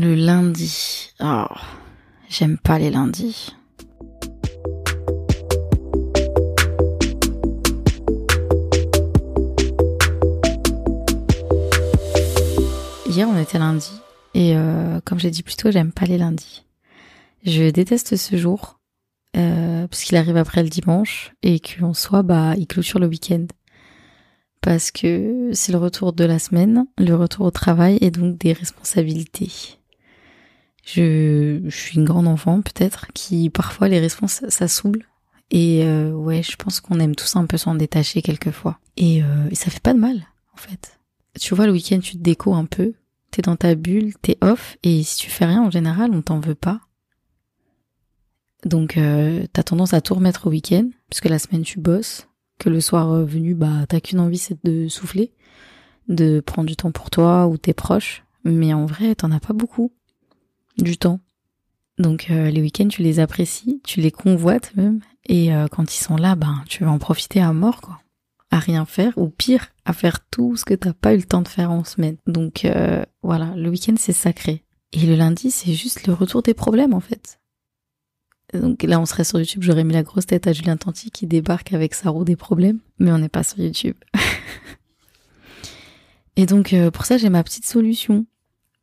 Le lundi. Oh, j'aime pas les lundis. Hier, on était lundi. Et euh, comme j'ai dit plus tôt, j'aime pas les lundis. Je déteste ce jour. Euh, parce qu'il arrive après le dimanche. Et qu'en soi, bah, il clôture le week-end parce que c'est le retour de la semaine, le retour au travail et donc des responsabilités. Je, je suis une grande enfant peut-être qui parfois les responsables ça saoule et euh, ouais je pense qu'on aime tous un peu s'en détacher quelquefois et, euh, et ça fait pas de mal en fait. Tu vois le week-end tu te déco un peu, t'es dans ta bulle, t'es off et si tu fais rien en général on t'en veut pas. Donc euh, t'as tendance à tout remettre au week-end puisque la semaine tu bosses que le soir venu, bah, t'as qu'une envie, c'est de souffler, de prendre du temps pour toi ou tes proches. Mais en vrai, t'en as pas beaucoup. Du temps. Donc euh, les week-ends, tu les apprécies, tu les convoites même. Et euh, quand ils sont là, ben, tu vas en profiter à mort, quoi. À rien faire, ou pire, à faire tout ce que t'as pas eu le temps de faire en semaine. Donc voilà, le week-end, c'est sacré. Et le lundi, c'est juste le retour des problèmes, en fait. Donc là, on serait sur YouTube, j'aurais mis la grosse tête à Julien Tanti qui débarque avec sa roue des problèmes, mais on n'est pas sur YouTube. Et donc euh, pour ça, j'ai ma petite solution.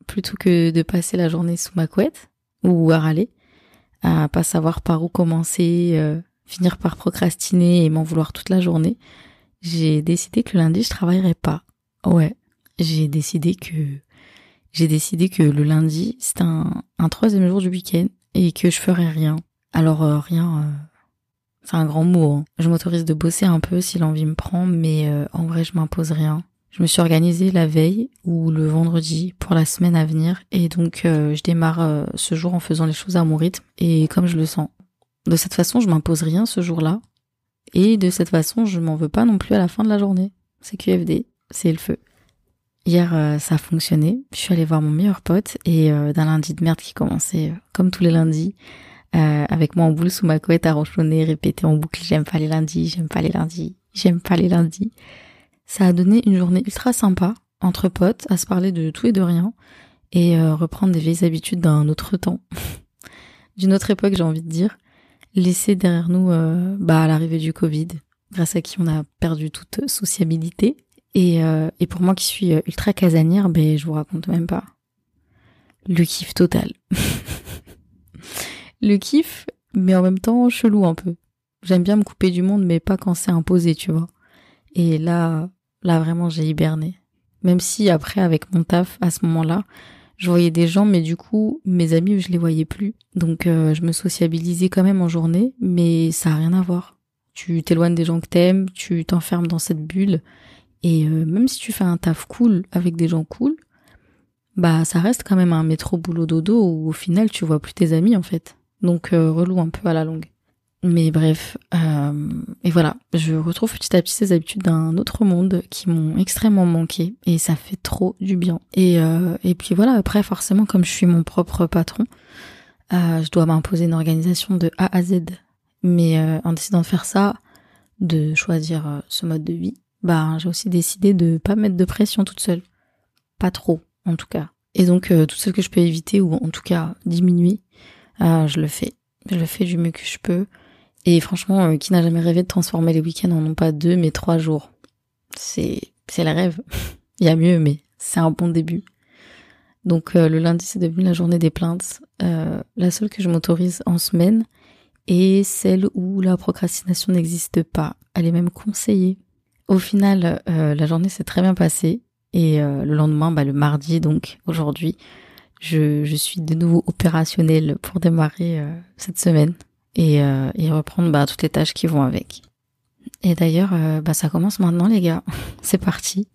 Plutôt que de passer la journée sous ma couette ou à râler, à pas savoir par où commencer, euh, finir par procrastiner et m'en vouloir toute la journée, j'ai décidé que le lundi je travaillerais pas. Ouais, j'ai décidé que j'ai décidé que le lundi c'est un, un troisième jour du week-end et que je ferais rien alors euh, rien, euh, c'est un grand mot. Hein. Je m'autorise de bosser un peu si l'envie me prend, mais en vrai je m'impose rien. Je me suis organisée la veille ou le vendredi pour la semaine à venir et donc je démarre ce jour en faisant les choses à mon rythme et comme je le sens. De cette façon, je m'impose rien ce jour-là et de cette façon, je m'en veux pas non plus à la fin de la journée. C'est QFD, c'est le feu. Hier, ça a fonctionné. Je suis allée voir mon meilleur pote et d'un lundi de merde qui commençait comme tous les lundis euh, avec moi en boule sous ma couette à ronchonner, répéter en boucle j'aime pas les lundis, j'aime pas les lundis, j'aime pas les lundis. Ça a donné une journée ultra sympa entre potes à se parler de tout et de rien et euh, reprendre des vieilles habitudes d'un autre temps, d'une autre époque j'ai envie de dire, laisser derrière nous euh, bah l'arrivée du Covid, grâce à qui on a perdu toute sociabilité et, et pour moi qui suis ultra casanière, ben je vous raconte même pas le kiff total. le kiff, mais en même temps chelou un peu. J'aime bien me couper du monde, mais pas quand c'est imposé, tu vois. Et là, là vraiment, j'ai hiberné. Même si après, avec mon taf, à ce moment-là, je voyais des gens, mais du coup, mes amis, je les voyais plus. Donc, euh, je me sociabilisais quand même en journée, mais ça a rien à voir. Tu t'éloignes des gens que t'aimes, tu t'enfermes dans cette bulle, et euh, même si tu fais un taf cool avec des gens cool, bah ça reste quand même un métro boulot dodo où au final tu vois plus tes amis en fait. Donc euh, relou un peu à la longue. Mais bref, euh, et voilà, je retrouve petit à petit ces habitudes d'un autre monde qui m'ont extrêmement manqué et ça fait trop du bien. Et, euh, puis voilà, après forcément comme je suis mon propre patron, je dois m'imposer une organisation de A à Z. Mais en décidant de faire ça, de choisir ce mode de vie, bah j'ai aussi décidé de pas mettre de pression toute seule. Pas trop, en tout cas. Et donc tout ce que je peux éviter ou en tout cas diminuer, je le fais. Je le fais du mieux que je peux. Et franchement, euh, qui n'a jamais rêvé de transformer les week-ends en non pas deux, mais trois jours? C'est c'est le rêve. Il y a mieux, mais c'est un bon début. Donc euh, le lundi, c'est devenu la journée des plaintes. Euh, la seule que je m'autorise en semaine et celle où la procrastination n'existe pas. Elle est même conseillée. Au final, la journée s'est très bien passée. Et le lendemain, bah, le mardi, donc aujourd'hui, je, je suis de nouveau opérationnelle pour démarrer cette semaine et, euh, et reprendre bah, toutes les tâches qui vont avec. Et d'ailleurs, euh, bah, ça commence maintenant les gars. C'est parti.